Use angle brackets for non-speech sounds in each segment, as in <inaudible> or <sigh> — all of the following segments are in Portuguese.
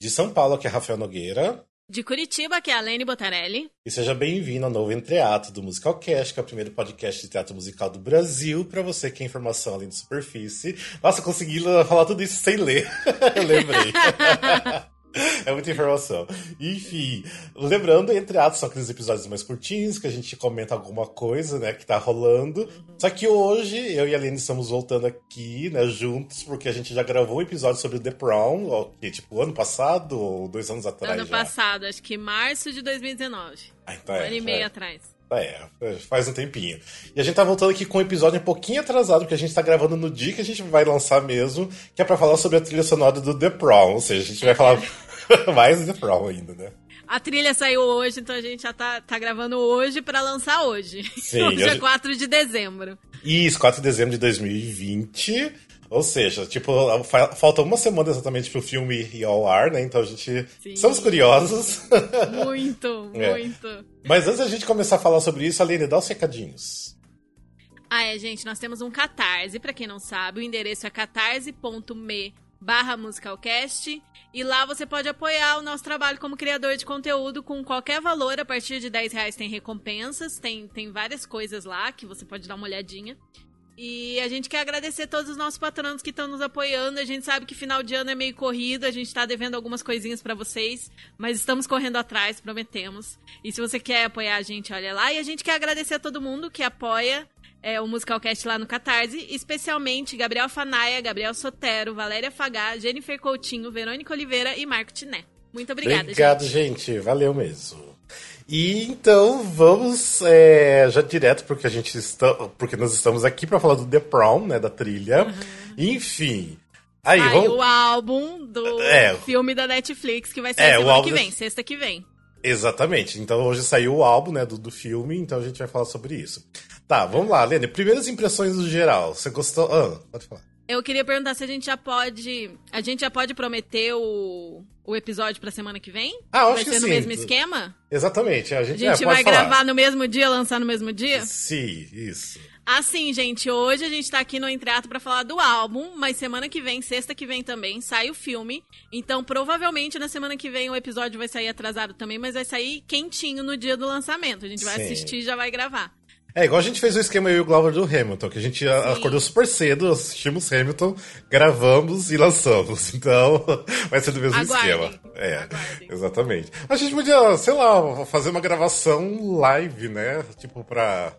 De São Paulo, que é Rafael Nogueira. De Curitiba, que é a Lene Botarelli. E seja bem-vindo ao novo Entreato do Musical Cast, que é o primeiro podcast de teatro musical do Brasil, para você que é informação além de superfície. Nossa, consegui falar tudo isso sem ler. <laughs> Eu lembrei. <laughs> É muita informação. Enfim, lembrando, entre atos, são aqueles episódios mais curtinhos, que a gente comenta alguma coisa, né, que tá rolando. Só que hoje, eu e a Aline estamos voltando aqui, né, juntos, porque a gente já gravou um episódio sobre o The Prom, que, tipo, ano passado ou dois anos atrás Ano já. passado, acho que março de 2019. Ah, então um é, ano e já meio é. atrás. É, faz um tempinho. E a gente tá voltando aqui com um episódio um pouquinho atrasado, porque a gente tá gravando no dia que a gente vai lançar mesmo, que é pra falar sobre a trilha sonora do The Prom. Ou seja, a gente vai falar <laughs> mais The Prom ainda, né? A trilha saiu hoje, então a gente já tá, tá gravando hoje pra lançar hoje. Sim, <laughs> hoje é hoje- 4 de dezembro. Isso, 4 de dezembro de 2020. Ou seja, tipo, fa- falta uma semana exatamente pro filme ir ao ar, né? Então a gente. Sim. Estamos curiosos. <laughs> Muito, É. muito. Mas antes da gente começar a falar sobre isso, Aline, dá os recadinhos. Ah, é, gente, nós temos um Catarse, pra quem não sabe, o endereço é catarse.me barra musicalcast e lá você pode apoiar o nosso trabalho como criador de conteúdo com qualquer valor, a partir de 10 reais tem recompensas, tem, tem várias coisas lá que você pode dar uma olhadinha. E a gente quer agradecer todos os nossos patronos que estão nos apoiando. A gente sabe que final de ano é meio corrido, a gente tá devendo algumas coisinhas pra vocês, mas estamos correndo atrás, prometemos. E se você quer apoiar a gente, olha lá. E a gente quer agradecer a todo mundo que apoia é, o Musicalcast lá no Catarse, especialmente Gabriel Fanaia, Gabriel Sotero, Valéria Fagá, Jennifer Coutinho, Verônica Oliveira e Marco Tiné. Muito obrigada, Obrigado, gente. gente. Valeu mesmo. E então vamos é, já direto porque a gente está, porque nós estamos aqui para falar do The Prom, né, da trilha. Enfim, aí vamos o álbum do É. filme da Netflix que vai sair É, o semana álbum que vem, sexta que vem. Exatamente. Então hoje saiu o álbum, né, do, do filme, então a gente vai falar sobre isso. Tá, vamos lá, Lene. Primeiras impressões no geral. Você gostou? Ah, pode falar. Eu queria perguntar se a gente já pode. A gente já pode prometer o, o episódio pra semana que vem? Ah, acho vai que ser no sim. mesmo esquema? Exatamente. A A gente, gente é, vai falar. gravar no mesmo dia, lançar no mesmo dia? Sim, isso. Assim, gente, hoje a gente tá aqui no Entreato pra falar do álbum, mas semana que vem, sexta que vem também, sai o filme. Então, provavelmente na semana que vem o episódio vai sair atrasado também, mas vai sair quentinho no dia do lançamento. A gente vai Sim. assistir e já vai gravar. É, igual a gente fez o esquema eu e o Glover do Hamilton, que a gente acordou super cedo, assistimos Hamilton, gravamos e lançamos. <laughs> Então, vai ser do mesmo Aguardem. esquema. É, Aguardem. exatamente. A gente podia, sei lá, fazer uma gravação live, né? Tipo, pra.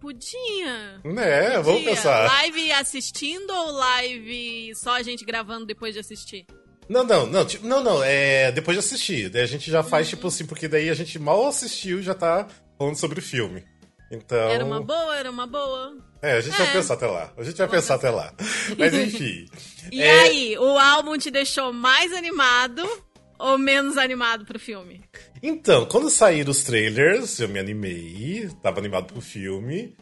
Podia. Né, vamos Podia. pensar. Live assistindo ou live só a gente gravando depois de assistir? Não, não, não, tipo, não, não, é depois de assistir. Daí a gente já faz, tipo assim, porque daí a gente mal assistiu e já tá falando sobre o filme. Então. Era uma boa, era uma boa. É, a gente vai É. pensar até lá. A gente vai pensar até lá. Mas enfim. <laughs> E É, aí, o álbum te deixou mais animado ou menos animado pro filme? Então, quando saíram os trailers, eu me animei, tava animado pro filme.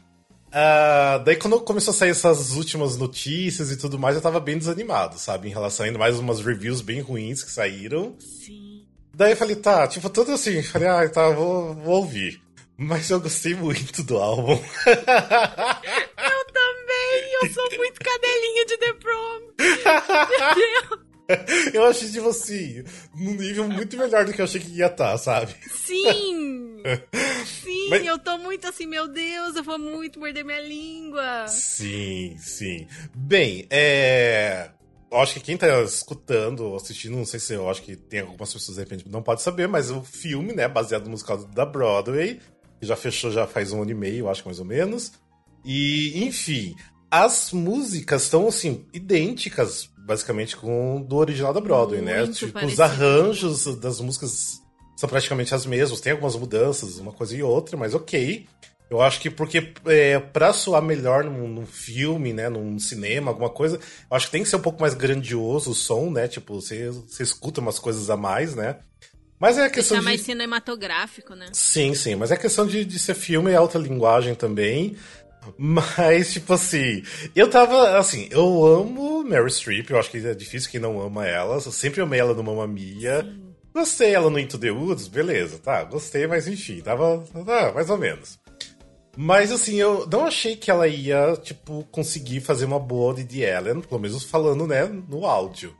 Ah, daí quando começou a sair essas últimas notícias e tudo mais, eu tava bem desanimado, sabe? Em relação ainda mais umas reviews bem ruins que saíram. Sim. Daí eu falei, tá, tipo, tudo assim, falei, ah, tá, vou, vou ouvir. Mas eu gostei muito do álbum. Eu também, eu sou muito cadelinha de The Prom. <laughs> Meu Deus. <laughs> eu achei, tipo assim, num nível muito melhor do que eu achei que ia estar, sabe? Sim! <laughs> Sim, Mas- eu tô muito assim, meu Deus, eu vou muito morder minha língua. Sim, sim. Bem, é. Eu acho que quem tá escutando ou assistindo, não sei se eu acho que tem algumas pessoas de repente não pode saber, mas o filme, né, baseado no musical da Broadway, que já fechou já faz um ano e meio, acho mais ou menos. E, enfim, as músicas estão assim idênticas, basicamente com do original da Broadway, né? Muito Tipo, os arranjos das músicas são praticamente as mesmas, tem algumas mudanças, uma coisa e outra, mas ok. Eu acho que porque é, pra soar melhor num, num filme, né, num cinema, alguma coisa, eu acho que tem que ser um pouco mais grandioso o som, né? Tipo, você, você escuta umas coisas a mais, né? Mas é a questão Deixar de... mais cinematográfico, né? Sim, sim, mas é questão de, de ser filme e alta linguagem também. Mas, tipo assim, eu tava, assim, eu amo Mary Streep, eu acho que é difícil quem não ama ela. Eu sempre amei ela no Mamma Mia. Gostei ela no Into the Woods, beleza, tá, gostei, mas enfim, tava, tá, mais ou menos. Mas assim, eu não achei que ela ia, tipo, conseguir fazer uma boa Didi Allen, pelo menos falando, né, no áudio.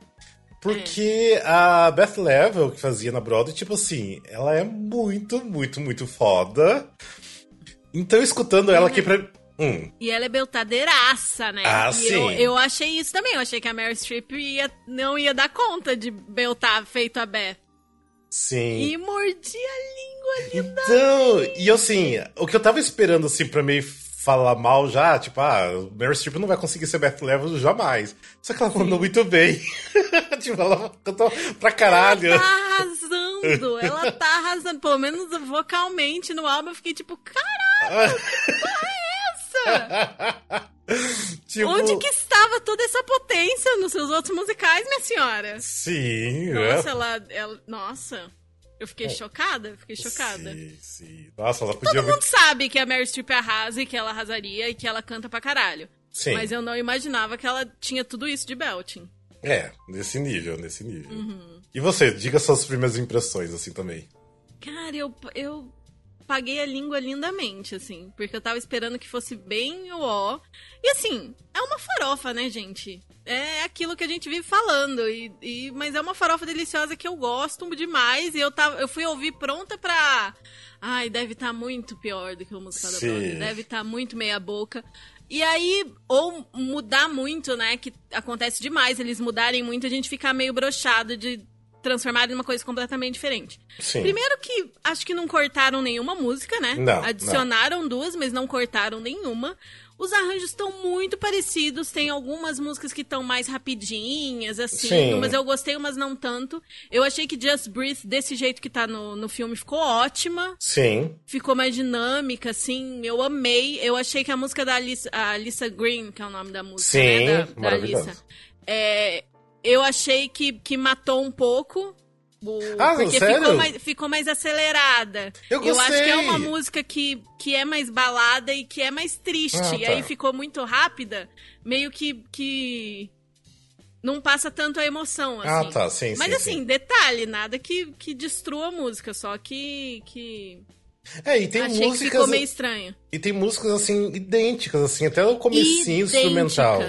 Porque a Beth Level, que fazia na Broadway, tipo assim, ela é muito, muito, muito foda. Então, escutando ela aqui pra. Hum. E ela é beltadeiraça, né? Ah, e sim. Eu, eu achei isso também. Eu achei que a Meryl Streep ia, não ia dar conta de beltar feito a Beth. Sim. E mordia a língua ali. Então, e assim, o que eu tava esperando, assim, pra meio falar mal já, tipo, ah, Meryl Streep não vai conseguir ser Beth Level jamais. Só que ela mandou muito bem. <laughs> tipo, ela cantou pra caralho. Ela tá arrasando, ela tá arrasando. Pelo menos vocalmente no álbum eu fiquei tipo, caralho, <laughs> que é <laughs> tipo, Onde que estava toda essa potência nos seus outros musicais, minha senhora? Sim, Nossa, é. ela, ela. Nossa. Eu fiquei chocada, fiquei chocada. Sim, sim. Nossa, ela podia Todo mundo sabe que a Meryl Streep arrasa e que ela arrasaria e que ela canta pra caralho. Sim. Mas eu não imaginava que ela tinha tudo isso de belting. É, nesse nível, nesse nível. Uhum. E você, diga suas primeiras impressões, assim, também. Cara, eu, eu paguei a língua lindamente, assim. Porque eu tava esperando que fosse bem o ó. E assim, é uma farofa, né, gente? É aquilo que a gente vive falando. E, e- mas é uma farofa deliciosa que eu gosto demais. E eu, tava, eu fui ouvir pronta pra. Ai, deve estar muito pior do que o musical da. Broadway. Deve estar muito meia boca. E aí, ou mudar muito, né? Que acontece demais, eles mudarem muito, a gente ficar meio brochado de transformar em uma coisa completamente diferente. Sim. Primeiro que acho que não cortaram nenhuma música, né? Não, Adicionaram duas, mas não cortaram nenhuma. Os arranjos estão muito parecidos, tem algumas músicas que estão mais rapidinhas, assim, Sim. mas eu gostei, umas não tanto. Eu achei que Just Breathe, desse jeito que tá no, no filme, ficou ótima. Sim. Ficou mais dinâmica, assim, eu amei. Eu achei que a música da Alissa, a Alissa Green, que é o nome da música, Sim, né? Da, da. Alissa. É, eu achei que, que matou um pouco. o- Ah, porque sério? ficou mais, ficou mais acelerada. Eu acho que é uma música que, que é mais balada e que é mais triste. Ah, E tá. aí ficou muito rápida, meio que. que não passa tanto a emoção, Ah, assim. tá, sim, Mas sim, assim, sim. detalhe, nada que, que destrua a música, só que. que... É, e tem Achei que músicas. ficou meio estranho. E tem músicas, assim, idênticas, assim, até o comecinho instrumental.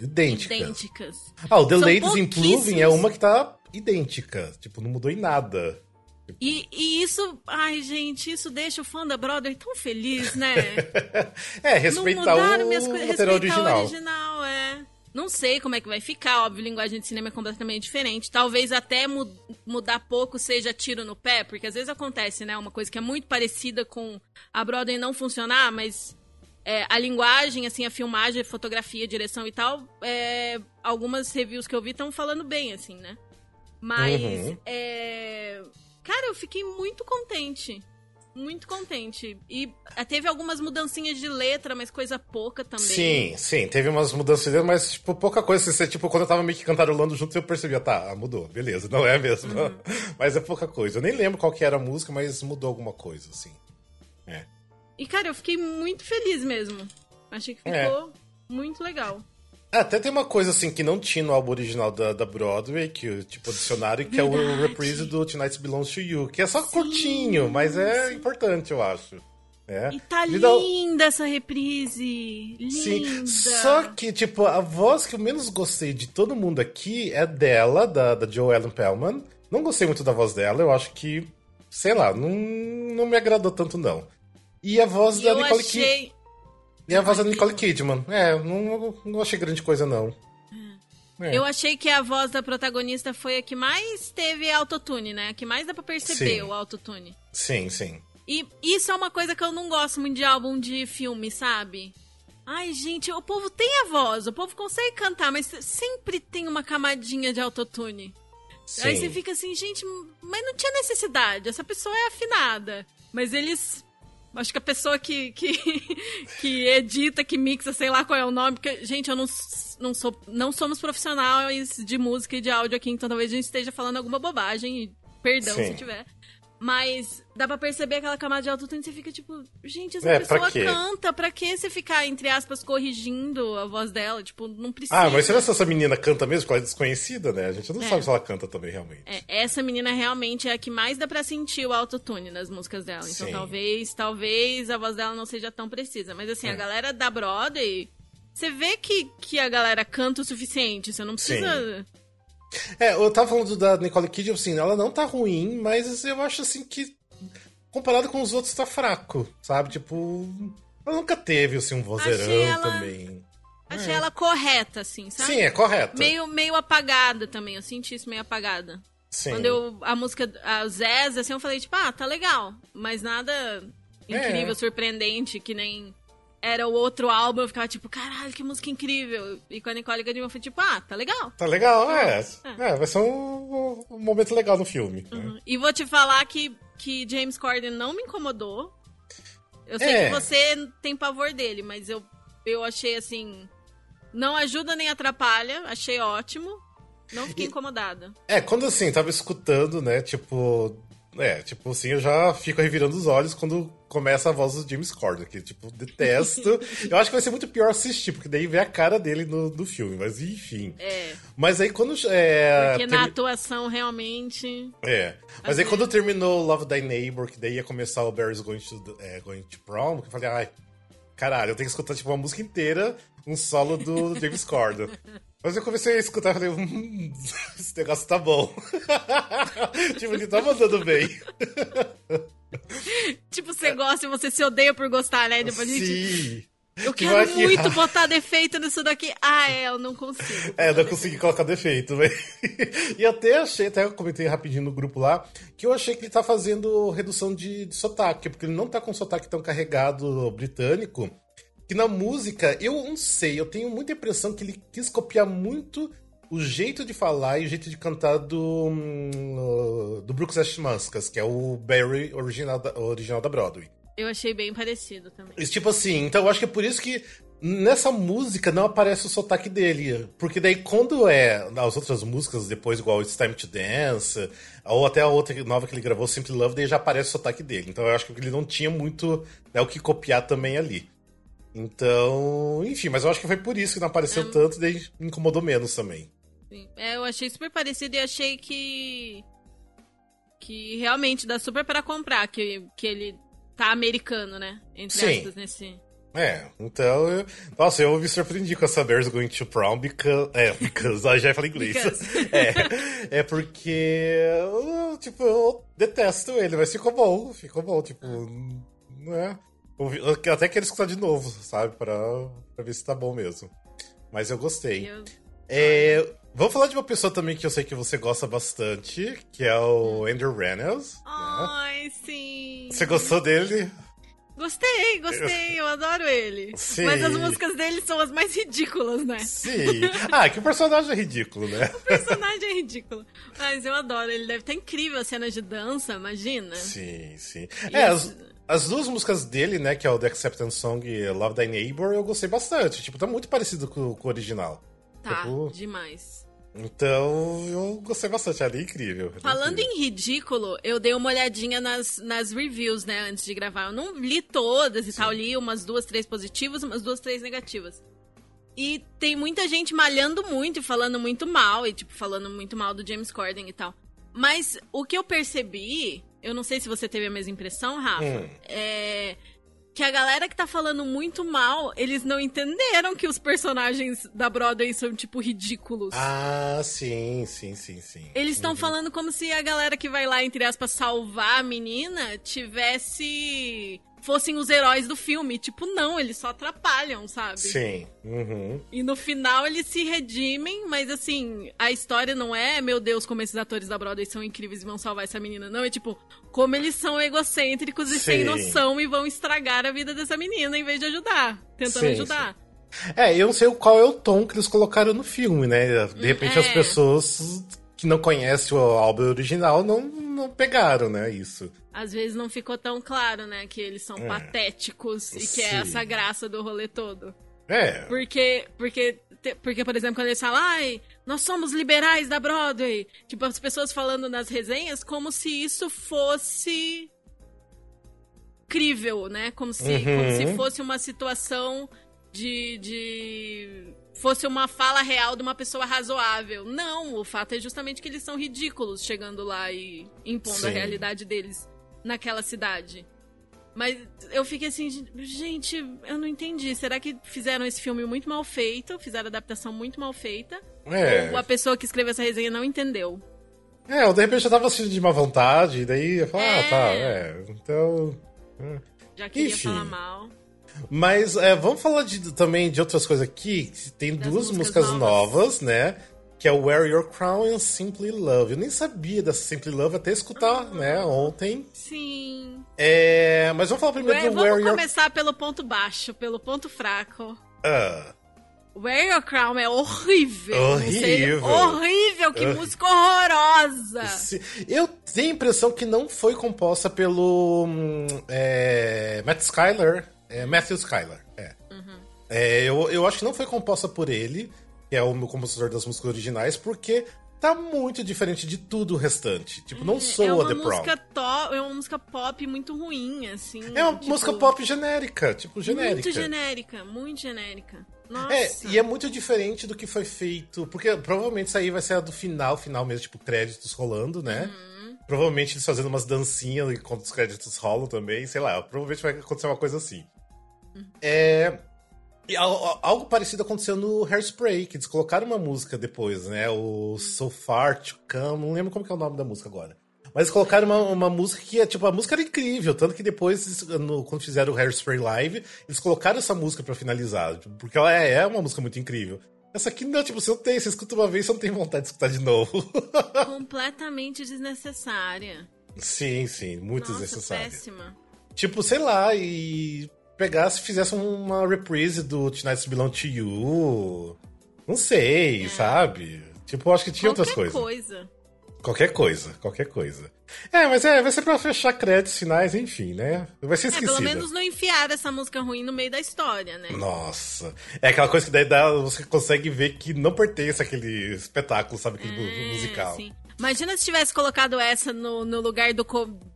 Idênticas. Ah, o The São Ladies Improving é uma que tá idêntica. Tipo, não mudou em nada. E, e isso, ai gente, isso deixa o fã da Brother tão feliz, né? <laughs> é, não respeitar mudaram o minhas material respeitar original. o original, é. Não sei como é que vai ficar, óbvio, linguagem de cinema é completamente diferente. Talvez até mu- mudar pouco seja tiro no pé, porque às vezes acontece, né? Uma coisa que é muito parecida com a Broadway não funcionar, mas é, a linguagem, assim, a filmagem, a fotografia, a direção e tal, é, algumas reviews que eu vi estão falando bem, assim, né? Mas, Uhum. é, cara, eu fiquei muito contente. Muito contente. E ah, teve algumas mudancinhas de letra, mas coisa pouca também. Sim, sim, teve umas mudanças dentro, mas, tipo, pouca coisa. Assim, você, tipo, quando eu tava meio que cantarolando junto, eu percebia, tá, mudou, beleza, não é mesmo. Uhum. <laughs> mas é pouca coisa. Eu nem lembro qual que era a música, mas mudou alguma coisa, assim. É. E, cara, eu fiquei muito feliz mesmo. Achei que É. ficou muito legal. Até tem uma coisa assim que não tinha no álbum original da, da Broadway, que tipo adicionaram, que é o reprise do Tonight Belongs to You, que é só curtinho, mas é importante, eu acho. É. E tá Ele dá- linda essa reprise. Sim. Linda. Só que, tipo, a voz que eu menos gostei de todo mundo aqui é dela, da, da Joe Ellen Pellman. Não gostei muito da voz dela, eu acho que, sei lá, não, não me agradou tanto, não. E a voz E da Nicole Kidman. achei. E a voz da Nicole Kidman. É, não, não achei grande coisa, não. É. Eu achei que a voz da protagonista foi a que mais teve autotune, né? A que mais dá pra perceber Sim. o autotune. Sim, sim. E isso é uma coisa que eu não gosto muito de álbum de filme, sabe? Ai, gente, o povo tem a voz, o povo consegue cantar, mas sempre tem uma camadinha de autotune. Aí você fica assim, gente, mas não tinha necessidade, essa pessoa é afinada. Mas eles. Acho que a pessoa que, que, <laughs> que edita, que mixa, sei lá qual é o nome, porque, gente, eu não, não sou. Não somos profissionais de música e de áudio aqui, então talvez a gente esteja falando alguma bobagem, e perdão Sim. se tiver. Mas dá pra perceber aquela camada de autotune e você fica tipo, gente, essa É, pra pessoa quê? canta, pra que você ficar, entre aspas, corrigindo a voz dela? Tipo, não precisa. Ah, mas será que essa menina canta mesmo? Porque ela é desconhecida, né? A gente não É. sabe se ela canta também, realmente. É, essa menina realmente é a que mais dá pra sentir o autotune nas músicas dela. Então Sim. talvez, talvez a voz dela não seja tão precisa. Mas assim, a galera da Broadway, você vê que, que a galera canta o suficiente. Você não precisa É, eu tava falando da Nicole Kidman, assim, ela não tá ruim, mas eu acho assim que comparado com os outros tá fraco, sabe? Tipo, ela nunca teve assim um vozeirão ela... também. Achei é. ela correta, assim, sabe? Sim, é correta. Meio, meio apagada também, eu senti isso meio apagada. Sim. Quando eu, a música, a Zez, assim, eu falei, tipo, ah, tá legal. Mas nada incrível, é. surpreendente, que nem era o outro álbum, eu ficava tipo, caralho, que música incrível. E com a Nicole Kidman eu fui tipo, ah, tá legal. Tá legal, é. É, é vai ser um, um, momento legal no filme. Né? Uhum. Né? E vou te falar que, que James Corden não me incomodou. Eu sei é. que você tem pavor dele, mas eu, eu achei assim não ajuda nem atrapalha, achei ótimo. Não fiquei e, incomodada. É, quando assim, tava escutando, né, tipo. É, tipo assim, eu já fico revirando os olhos quando começa a voz do James Corden, que, tipo, <laughs> detesto. eu acho que vai ser muito pior assistir, porque daí vê a cara dele no, no filme, mas enfim. É. Mas aí quando. É, porque na atuação realmente. É. Mas aí quando terminou Love Thy Neighbor, que daí ia começar o Barry's Going to, é, going to Prom, que eu falei, ai, caralho, eu tenho que escutar, tipo, uma música inteira um solo do James Corden. <laughs> Mas eu comecei a escutar e falei, hum, <laughs> esse negócio tá bom. <laughs> tipo, ele tá mandando bem. <laughs> tipo, você gosta e você se odeia por gostar, né? Depois Sim. Gente... Eu tipo, quero que... muito botar defeito nisso daqui. Ah, é, eu não consigo. É, eu não consegui colocar defeito, velho. E até achei, até eu comentei rapidinho no grupo lá, que eu achei que ele tá fazendo redução de, de sotaque, porque ele não tá com sotaque tão carregado britânico que na música, eu não sei, eu tenho muita impressão que ele quis copiar muito o jeito de falar e o jeito de cantar do, hum, do Brooks Ashmanskas, que é o Barry original da, original da Broadway. Eu achei bem parecido também. Tipo assim, então eu acho que é por isso que nessa música não aparece o sotaque dele. Porque daí quando é nas outras músicas, depois igual It's Time to Dance, ou até a outra nova que ele gravou, Simply Love, daí já aparece o sotaque dele. Então eu acho que ele não tinha muito né, o que copiar também ali. Então, enfim, mas eu acho que foi por isso que não apareceu é. tanto, daí me incomodou menos também. Sim. É, eu achei super parecido e achei que. Que realmente dá super para comprar, que, que ele tá americano, né? Entre Sim. aspas, nesse. É, então. Eu... Nossa, eu me surpreendi com essa Bears Going to Prom because. É, because. Ah, já falei inglês. <laughs> é, é porque. Eu, tipo, eu detesto ele, mas ficou bom, ficou bom, tipo. Não é. Até quero escutar de novo, sabe? Pra, pra ver se tá bom mesmo. Mas eu gostei. Eu... É, vamos falar de uma pessoa também que eu sei que você gosta bastante, que é o hum. Andrew Reynolds. Né? Ai, né? sim. Você gostou dele? Gostei, gostei, eu adoro ele. Sim. Mas as músicas dele são as mais ridículas, né? Sim. Ah, que o personagem é ridículo, né? <laughs> o personagem é ridículo. Mas eu adoro, ele deve estar incrível a cena de dança, imagina. Sim, sim. É, as, as duas músicas dele, né, que é o The Acceptance Song e Love Thy Neighbor, eu gostei bastante. Tipo, tá muito parecido com, com o original. Tá, tipo... demais. Então, eu gostei bastante, ali é incrível. É Falando incrível. em ridículo, eu dei uma olhadinha nas, nas reviews, né, antes de gravar. Eu não li todas e Sim. tal, li umas duas, três positivas, umas duas, três negativas. E tem muita gente malhando muito e falando muito mal, e tipo, falando muito mal do James Corden e tal. Mas o que eu percebi eu não sei se você teve a mesma impressão, Rafa. Hum. É que a galera que tá falando muito mal, eles não entenderam que os personagens da Broadway são, tipo, ridículos. Ah, sim, sim, sim, sim. Eles estão uhum. falando como se a galera que vai lá, entre aspas, salvar a menina tivesse fossem os heróis do filme. Tipo, não, eles só atrapalham, sabe? Sim. Uhum. E no final eles se redimem, mas assim, a história não é, meu Deus, como esses atores da Broadway são incríveis e vão salvar essa menina. Não, é tipo, como eles são egocêntricos e Sim. sem noção e vão estragar a vida dessa menina em vez de ajudar, tentando Sim, ajudar. É, eu não sei qual é o tom que eles colocaram no filme, né? De repente é. as pessoas que não conhecem o álbum original não, não pegaram, né? Isso. Às vezes não ficou tão claro, né? Que eles são é. patéticos e que é essa graça do rolê todo. É. Porque, porque, porque, por exemplo, quando eles falam, ai, nós somos liberais da Broadway. Tipo, as pessoas falando nas resenhas como se isso fosse crível, né? Como se, uhum. como se fosse uma situação de, de fosse uma fala real de uma pessoa razoável. Não, o fato é justamente que eles são ridículos chegando lá e impondo Sim. a realidade deles naquela cidade. Mas eu fiquei assim, gente, eu não entendi. Será que fizeram esse filme muito mal feito? Fizeram a adaptação muito mal feita? É. Ou a pessoa que escreveu essa resenha não entendeu? É, ou de repente eu tava assistindo de má vontade, e daí eu falo, É. ah, tá, é. Então. é. Já queria Enfim. falar mal. Mas é, vamos falar de- também de outras coisas aqui. Tem Das duas músicas músicas novas. novas. né? Que é Wear Your Crown e Simply Love. Eu nem sabia dessa Simply Love até escutar, Ah. né, ontem. Sim. É, mas vamos falar primeiro Wear- do Wear vamos Your começar pelo ponto baixo, pelo ponto fraco. Ah, Wear Your Crown é horrível. Não sei- Horrível. horrível, que música horrorosa. eu tenho a impressão que não foi composta pelo hum, é, Matt Skyler. É, Matthew Skyler, é. Uhum. É, eu, eu acho que não foi composta por ele, que é o meu compositor das músicas originais, porque tá muito diferente de tudo o restante. Tipo, não é soa uma The Prom. é uma música pop muito ruim, assim. É uma tipo, música pop genérica, tipo, genérica. Muito genérica, muito genérica. Nossa. É, e é muito diferente do que foi feito, porque provavelmente isso aí vai ser a do final, final mesmo, tipo, créditos rolando, né? Uhum. Provavelmente eles fazendo umas dancinhas enquanto os créditos rolam também, sei lá, provavelmente vai acontecer uma coisa assim. É. E al- algo parecido aconteceu no Hairspray, que eles colocaram uma música depois, né? O So Far to Come, não lembro como é o nome da música agora. Mas eles colocaram uma, uma música que, é, tipo, a música era incrível, tanto que depois, no- quando fizeram o Hairspray Live, eles colocaram essa música pra finalizar, tipo, porque ela é, é uma música muito incrível. Essa aqui não, tipo, você não tem, você escuta uma vez, você não tem vontade de escutar de novo. <laughs> Completamente desnecessária. sim, sim, muito Nossa, desnecessário. péssima. Tipo, sei lá, e pegasse e fizesse uma reprise do Tonight's Belong to You. Não sei, sabe? Tipo, acho que tinha outras É. Qualquer coisas. coisa. Qualquer coisa, qualquer coisa. É, mas é, vai ser pra fechar créditos finais, enfim, né? Vai ser É, esquecida. pelo menos não enfiar essa música ruim no meio da história, né? Nossa. É aquela coisa que daí dá, você consegue ver que não pertence àquele espetáculo, sabe? Aquele É, musical. sim. Imagina se tivesse colocado essa no, no lugar do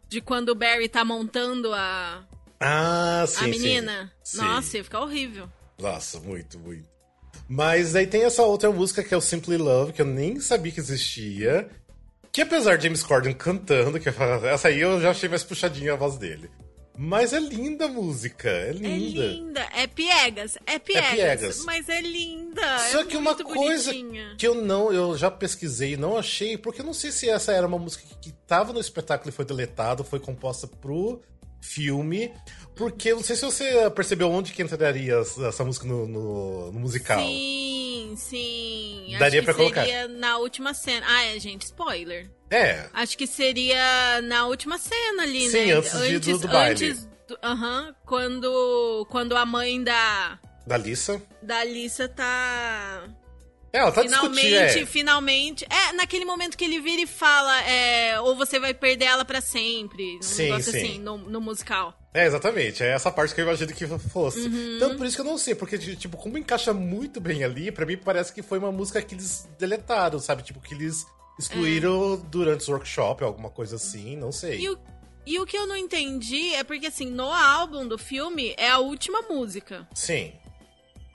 de quando o Barry tá montando a, Ah, a sim, sim. menina. Sim. Nossa, ia ficar horrível. Nossa, muito, muito. Mas aí tem essa outra música que é o Simply Love, que eu nem sabia que existia. Que apesar de James Corden cantando, que essa aí eu já achei mais puxadinha a voz dele. Mas é linda a música, é É linda. linda. É piegas. É piegas. piegas. Mas é linda. Só é que uma coisa bonitinha. que eu não, eu já pesquisei e não achei, porque eu não sei se essa era uma música que, que tava no espetáculo e foi deletada, foi composta pro filme, porque não sei se você percebeu onde que entraria essa, música no, no- no musical. Sim, sim. Daria Acho pra que colocar. seria na última cena. Ah, é, gente, spoiler. É, Acho que seria na última cena ali, Sim, né? antes de- do- do baile. Antes Aham, quando, quando a mãe da, da Lisa. da Alissa tá... É, ela tá finalmente. É. finalmente... É, naquele momento que ele vira e fala, é, ou você vai perder ela pra sempre. Um Sim, negócio sim. assim, no, no musical. É, exatamente. É essa parte que eu imagino que fosse. Uhum. Então, por isso que eu não sei, porque, tipo, como encaixa muito bem ali, pra mim parece que foi uma música que eles deletaram, sabe? Tipo, que eles excluíram durante os workshop, alguma coisa assim, não sei. E o, e o que eu não entendi é porque, assim, no álbum do filme é a última música. Sim.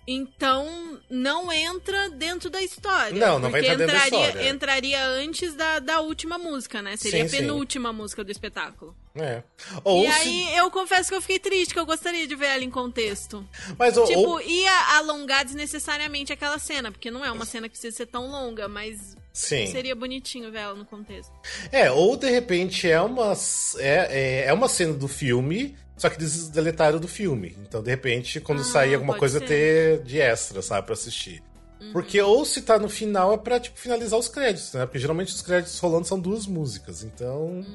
Então, não entra dentro da história. Não, não vai entrar dentro da história. Entraria antes da, da última música, né? Seria Sim, a sim. penúltima música do espetáculo. É. Ou e se... aí, eu confesso que eu fiquei triste, que eu gostaria de ver ela em contexto. Mas, ou, Tipo, ou- ia alongar desnecessariamente aquela cena, porque não é uma cena que precisa ser tão longa, mas Sim. seria bonitinho ver ela no contexto. É, ou de repente é uma, é, é, é uma cena do filme, só que eles deletaram do filme. Então, de repente, quando Ah, sair alguma coisa, ser. ter de extra, sabe, pra assistir. Porque ou se tá no final é pra, tipo, finalizar os créditos, né? Porque geralmente os créditos rolando são duas músicas, então...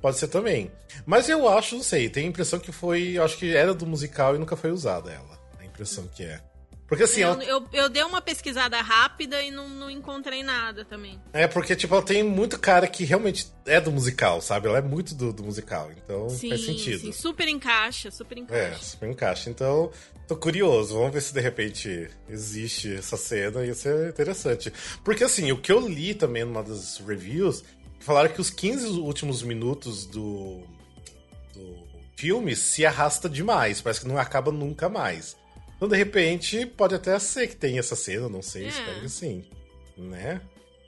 Pode ser também. Mas eu acho, não sei, tenho a impressão que foi... Eu acho que era do musical e nunca foi usada ela. A impressão que é. Porque assim, eu, ela, eu, eu dei uma pesquisada rápida e não, não encontrei nada também. é porque, tipo, ela tem muito cara que realmente é do musical, sabe? Ela é muito do, do musical, então Sim, faz sentido. sim, super encaixa, super É, encaixa. super encaixa. Então, tô curioso. Vamos ver se de repente existe essa cena. Ia ser interessante. Porque, assim, o que eu li também numa das reviews, falaram que os 15 últimos minutos do, do filme se arrasta demais. Parece que não acaba nunca mais. Então, de repente, pode até ser que tenha essa cena, não sei, É. espero que sim. Né?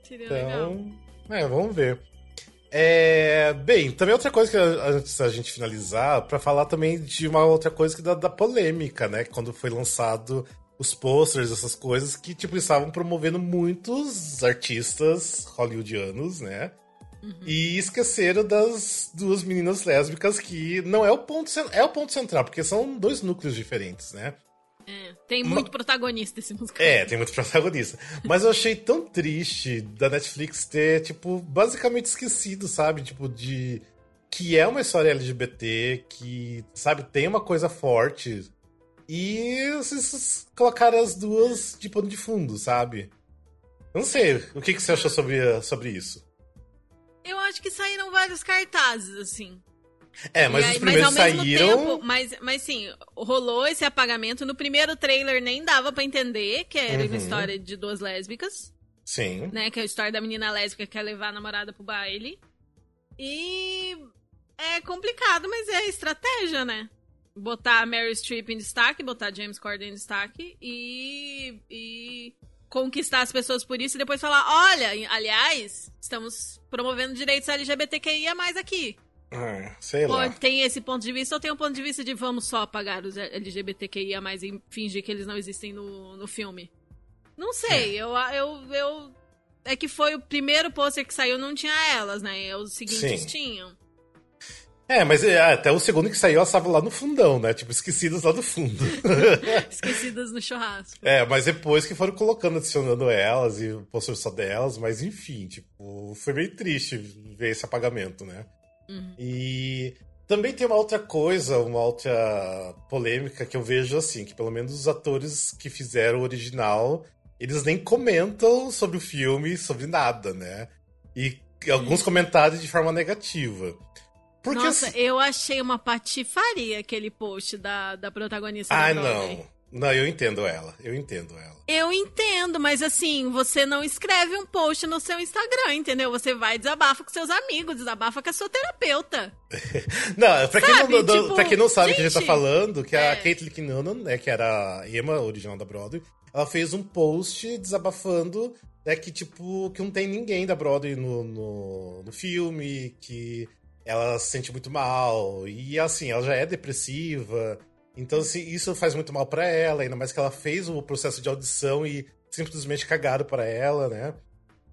Seria legal. Então, é, vamos ver. É, bem, também outra coisa que antes da gente finalizar, para falar também de uma outra coisa que da, da polêmica, né? Quando foi lançado os posters, essas coisas que tipo estavam promovendo muitos artistas hollywoodianos, né? Uhum. E esqueceram das duas meninas lésbicas que não é o ponto é o ponto central, porque são dois núcleos diferentes, né? É, tem muito protagonista esse musical. É, tem muito protagonista. Mas eu achei tão triste da Netflix ter, tipo, basicamente esquecido, sabe? Tipo, de. Que é uma história LGBT, que, sabe, tem uma coisa forte. E vocês colocaram as duas de pano de fundo, sabe? Eu não sei. O que, que você achou sobre, sobre isso? Eu acho que saíram vários cartazes, assim. É, mas aí, os primeiros mas saíram. Tempo, mas, mas sim, rolou esse apagamento. No primeiro trailer nem dava para entender que era uhum. uma história de duas lésbicas. Sim. Né? Que é a história da menina lésbica que quer levar a namorada pro baile. E é complicado, mas é estratégia, né? Botar a Mary Streep em destaque, botar James Corden em destaque e, e conquistar as pessoas por isso e depois falar: olha, aliás, estamos promovendo direitos LGBTQIA mais aqui. É, sei lá. tem esse ponto de vista ou tem um ponto de vista de vamos só apagar os LGBTQIA mais e fingir que eles não existem no, no filme? Não sei, é. eu, eu, eu. É que foi o primeiro pôster que saiu, não tinha elas, né? Os seguintes Sim. tinham. É, mas é, até o segundo que saiu, elas estavam lá no fundão, né? Tipo, esquecidas lá no fundo. <laughs> esquecidas no churrasco. É, mas depois que foram colocando, adicionando elas e o pôster só delas, mas enfim, tipo, foi meio triste ver esse apagamento, né? Uhum. E também tem uma outra coisa, uma outra polêmica que eu vejo assim, que pelo menos os atores que fizeram o original, eles nem comentam sobre o filme, sobre nada, né? E alguns comentários de forma negativa. Porque Nossa, assim... eu achei uma patifaria aquele post da, da protagonista. Ah, não. Não, eu entendo ela. Eu entendo ela. Eu entendo, mas assim, você não escreve um post no seu Instagram, entendeu? Você vai desabafa com seus amigos, desabafa com a sua terapeuta. <laughs> não, pra quem, não, tipo, pra quem não sabe o que a gente tá falando, que é. a Caitlyn Kinonan, né, que era a Emma, original da Broadway, ela fez um post desabafando né, que, tipo, que não tem ninguém da Broadway no, no, no filme, que ela se sente muito mal, e assim, ela já é depressiva, então, assim, isso faz muito mal para ela, ainda mais que ela fez o processo de audição e simplesmente cagaram para ela, né?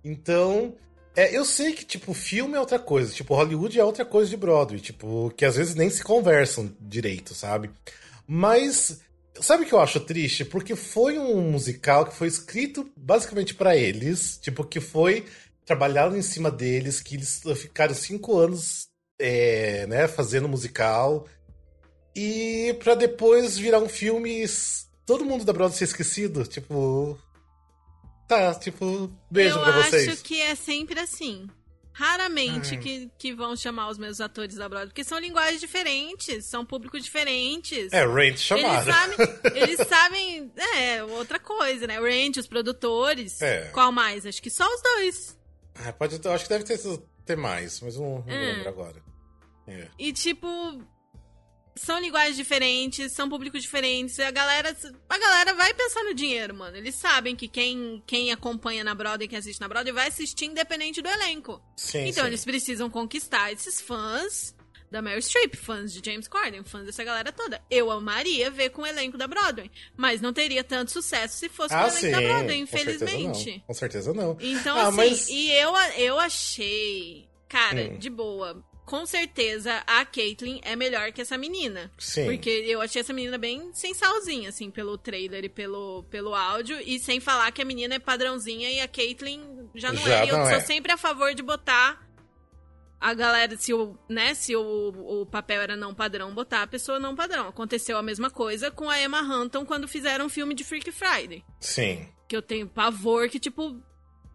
Então, é, eu sei que, tipo, filme é outra coisa, tipo, Hollywood é outra coisa de Broadway, tipo, que às vezes nem se conversam direito, sabe? Mas, sabe o que eu acho triste? Porque foi um musical que foi escrito basicamente para eles, tipo, que foi trabalhado em cima deles, que eles ficaram cinco anos, é, né, fazendo musical, e para depois virar um filme todo mundo da Broadway ser esquecido, tipo, tá, tipo, beijo eu pra vocês. Eu acho que é sempre assim. Raramente que, que vão chamar os meus atores da Broadway, porque são linguagens diferentes, são públicos diferentes. É, Range chamaram. Eles sabem, <laughs> eles sabem, é, outra coisa, né? Range, os produtores. É. Qual mais? Acho que só os dois. Ah, pode, acho que deve ter, ter mais, mas não, não é. lembro agora. É. E tipo, são linguagens diferentes, são públicos diferentes. A galera, a galera vai pensar no dinheiro, mano. Eles sabem que quem, quem acompanha na Broadway, quem assiste na Broadway, vai assistir independente do elenco. Sim, então sim. eles precisam conquistar esses fãs da Mary Streep, fãs de James Corden, fãs dessa galera toda. Eu amaria ver com o elenco da Broadway, mas não teria tanto sucesso se fosse ah, com o elenco sim. da Broadway, infelizmente. Com certeza não. Com certeza não. Então, ah, assim, mas... e eu, eu achei, cara, hum. de boa com certeza a Caitlyn é melhor que essa menina. Sim. Porque eu achei essa menina bem sensalzinha, assim, pelo trailer e pelo, pelo áudio. E sem falar que a menina é padrãozinha e a Caitlyn já não já é. E eu sou é. sempre a favor de botar a galera, se o, né, se o, o papel era não padrão, botar a pessoa não padrão. Aconteceu a mesma coisa com a Emma Hunton quando fizeram um filme de Freak Friday. Sim. Que eu tenho pavor que, tipo,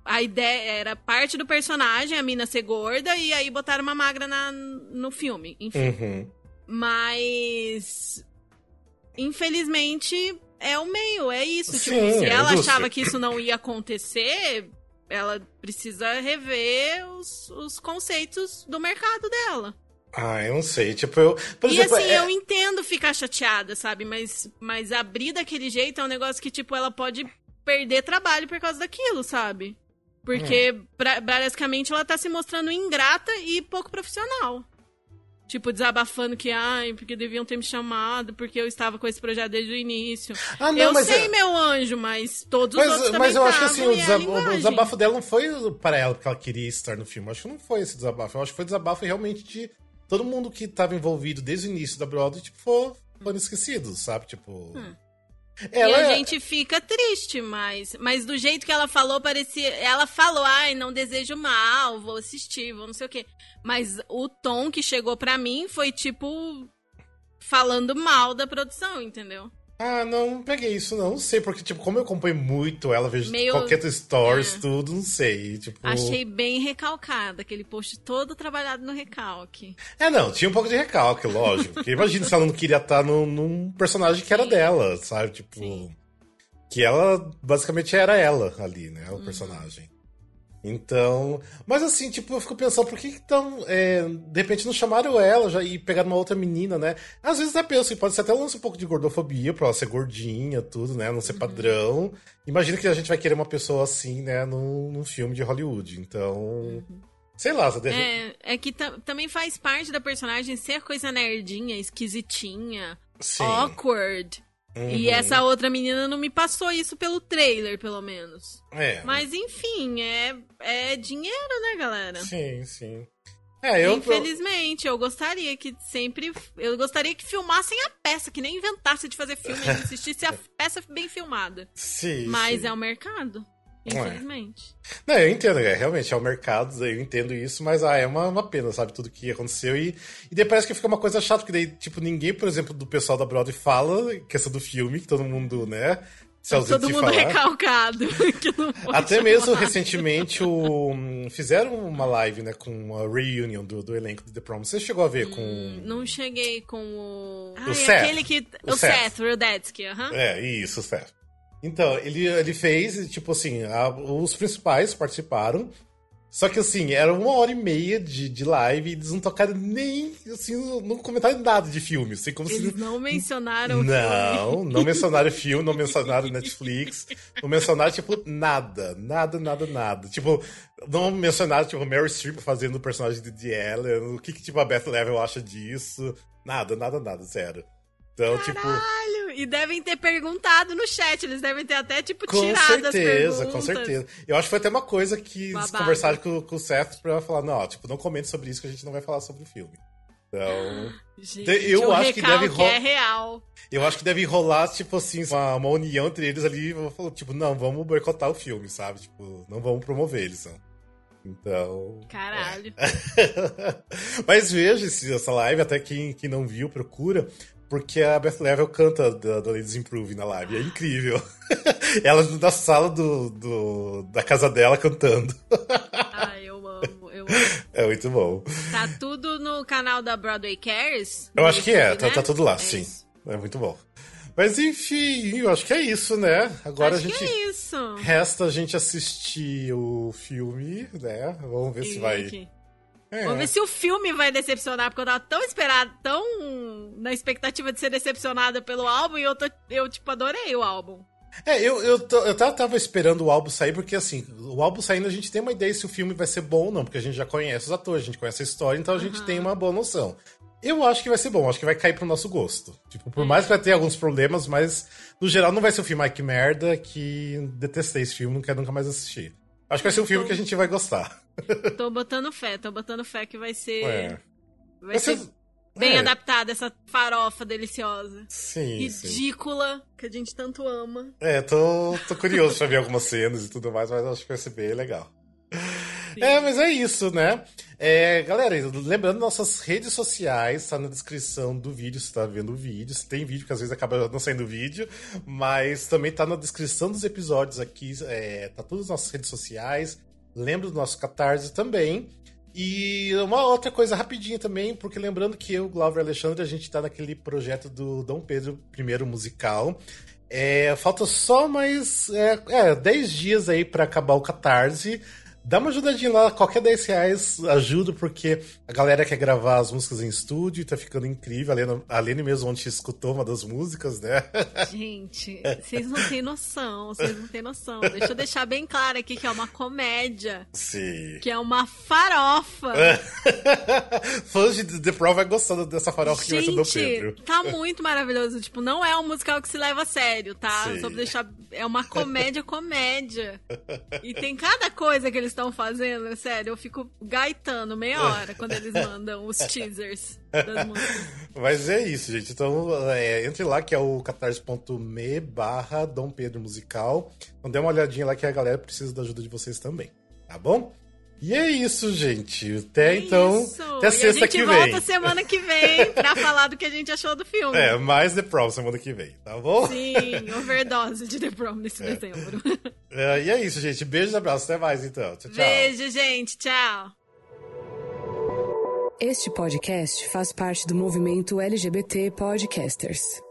a ideia era parte do personagem, a mina ser gorda, e aí botaram uma magra na, no filme, enfim. Uhum. Mas. Infelizmente, é o meio, é isso. Sim, tipo, se é ela achava que isso não ia acontecer, ela precisa rever os, os conceitos do mercado dela. Ah, eu não sei. Tipo, eu. Por e exemplo, assim, é... eu entendo ficar chateada, sabe? Mas, mas abrir daquele jeito é um negócio que, tipo, ela pode perder trabalho por causa daquilo, sabe? Porque hum. pra, basicamente ela tá se mostrando ingrata e pouco profissional. Tipo, desabafando que, ai, porque deviam ter me chamado, porque eu estava com esse projeto desde o início. Ah, não, eu sei, é... meu anjo, mas todos mas, os outros Mas eu acho que assim, o, desab o, desabafo dela não foi para ela porque ela queria estar no filme. Eu acho que não foi esse desabafo. Eu acho que foi desabafo realmente de todo mundo que estava envolvido desde o início da Broadway, tipo, foram esquecidos, sabe? Tipo. Hum. Ela... E a gente fica triste, mas, mas do jeito que ela falou, parecia. Ela falou, ai, não desejo mal, vou assistir, vou não sei o quê. Mas o tom que chegou pra mim foi tipo. falando mal da produção, entendeu? Ah, não, não peguei isso, não. Não sei, porque, tipo, como eu acompanho muito ela, vejo Meio... qualquer stories, é. tudo, não sei. Tipo... Achei bem recalcada, aquele post todo trabalhado no recalque. É, não, tinha um pouco de recalque, lógico. Porque imagina se ela não queria estar no, num personagem que era dela, sabe? Tipo. Sim. Que ela basicamente era ela ali, né? O uhum. personagem. Então. Mas assim, tipo, eu fico pensando, por que então, é, de repente não chamaram ela já e pegaram uma outra menina, né? Às vezes até penso, pode ser até lança um pouco de gordofobia pra ela ser gordinha, tudo, né? Não ser uhum. padrão. Imagina que a gente vai querer uma pessoa assim, né, num, num filme de Hollywood. Então. Uhum. Sei lá, só deixa... É, é que também faz parte da personagem ser coisa nerdinha, esquisitinha, Sim. awkward. Uhum. E essa outra menina não me passou isso pelo trailer, pelo menos. É. Mas enfim, é, é dinheiro, né, galera? Sim, sim. É, eu, Infelizmente, eu gostaria que sempre. Eu gostaria que filmassem a peça, que nem inventasse de fazer filme e <laughs> assistisse a peça bem filmada. Sim. Mas sim. é o mercado. Infelizmente. Não, eu entendo, é, realmente é o mercado, eu entendo isso, mas ah, é uma, uma pena, sabe, tudo que aconteceu. E, e daí parece que fica uma coisa chata, porque daí, tipo, ninguém, por exemplo, do pessoal da Broadway fala questão do filme, que todo mundo, né? Se todo mundo falar. recalcado. <laughs> Até mesmo recentemente o, fizeram uma live, né, com a reunion do, do elenco do The Prom. Você chegou a ver hum, com. Não cheguei com o. O Seth. aquele que. O, o Seth, Seth Rudetsky, aham. Uh -huh. É, isso, o Seth. Então, ele, ele fez, tipo assim, a, os principais participaram. Só que assim, era uma hora e meia de, de live e eles não tocaram nem, assim, não comentaram nada de filme. Assim, como eles se... não mencionaram Não, filme. não mencionaram filme, não mencionaram Netflix, não mencionaram, tipo, nada, nada, nada, nada. Tipo, não mencionaram, tipo, Mary Streep fazendo o personagem de Ellen, o que, que, tipo, a Beth Level acha disso. Nada, nada, nada, zero. Então, tipo, Caralho, tipo. E devem ter perguntado no chat, eles devem ter até, tipo, com tirado certeza, Com certeza, Eu acho que foi até uma coisa que Babado. eles conversaram com, com o Seth pra falar, não, tipo, não comente sobre isso que a gente não vai falar sobre o filme. Então. <gasps> Gente, eu acho que deve rolar. É real. Eu acho que deve rolar, tipo assim, uma, uma união entre eles ali. Tipo, não, vamos boicotar o filme, sabe? Tipo, não vamos promover eles. Não. Então. Caralho. É. <laughs> Mas veja essa live, até quem, quem não viu, procura. Porque a Beth Level canta da, da Ladies Improve na live. É incrível. <laughs> Ela na sala do, do, da casa dela cantando. Ai, <laughs> eu amo, eu amo. É muito bom. Tá tudo no canal da Broadway Cares? Eu acho que é, tá, né? tá, tá, tudo lá, é sim. Isso. É muito bom. Mas enfim, eu acho que é isso, né? Agora acho a gente. Que é isso. Resta a gente assistir o filme, né? Vamos ver e se vai. É. Vamos ver se o filme vai decepcionar, porque eu tava tão esperado, tão na expectativa de ser decepcionada pelo álbum, e eu, tô, eu tipo, adorei o álbum. É, eu, eu, eu tava esperando o álbum sair, porque assim, o álbum saindo a gente tem uma ideia se o filme vai ser bom ou não, porque a gente já conhece os atores, a gente conhece a história, então a gente uhum. tem uma boa noção. Eu acho que vai ser bom, acho que vai cair pro nosso gosto. Tipo, por é. mais que vai ter alguns problemas, mas no geral não vai ser um filme, ai que merda, que detestei esse filme, não quero nunca mais assistir. Acho que vai ser um filme que a gente vai gostar. <laughs> Tô botando fé, tô botando fé que vai ser. É. Vai ser bem é. adaptada essa farofa deliciosa. Sim. Ridícula, sim. que a gente tanto ama. É, tô, tô curioso pra ver algumas cenas e tudo mais, mas acho que vai ser bem legal. É, mas é isso, né? É, galera, lembrando nossas redes sociais, tá na descrição do vídeo, se tá vendo o vídeo. Se tem vídeo, que às vezes acaba não saindo vídeo, mas também tá na descrição dos episódios aqui, é, tá todas as nossas redes sociais. Lembra do nosso Catarse também. E uma outra coisa rapidinha também, porque lembrando que eu, Glauber Alexandre, a gente tá naquele projeto do Dom Pedro I musical. É, falta só mais é, é, 10 dias aí para acabar o Catarse Dá uma ajudadinha lá, qualquer 10 reais ajuda, porque a galera quer gravar as músicas em estúdio e tá ficando incrível. A Lene, a Lene mesmo ontem escutou uma das músicas, né? <laughs> Gente, vocês não têm noção, vocês não têm noção. Deixa eu deixar bem claro aqui que é uma comédia. Sim. Que é uma farofa. <laughs> Fãs de The Pro vai gostando dessa farofa Gente, que vai ser do Pedro. tá muito maravilhoso. Tipo, não é um musical que se leva a sério, tá? Sim. Só pra deixar. É uma comédia, comédia. E tem cada coisa que eles estão fazendo, sério. Eu fico gaitando meia hora quando eles <laughs> mandam os teasers das músicas. Mas é isso, gente. Então, é, entre lá, que é o catarse.me barra Dom Pedro Musical. Então, dê uma olhadinha lá que a galera precisa da ajuda de vocês também. Tá bom? E é isso, gente. Até É então. isso. Até e sexta a gente que volta vem. semana que vem <laughs> pra falar do que a gente achou do filme. É, mais The Prom semana que vem, tá bom? Sim, <laughs> overdose de The Prom nesse dezembro. É, e é isso, gente. Beijo e abraço. Até mais, então. Tchau, tchau. Beijo, gente. Tchau. Este podcast faz parte do movimento LGBT Podcasters.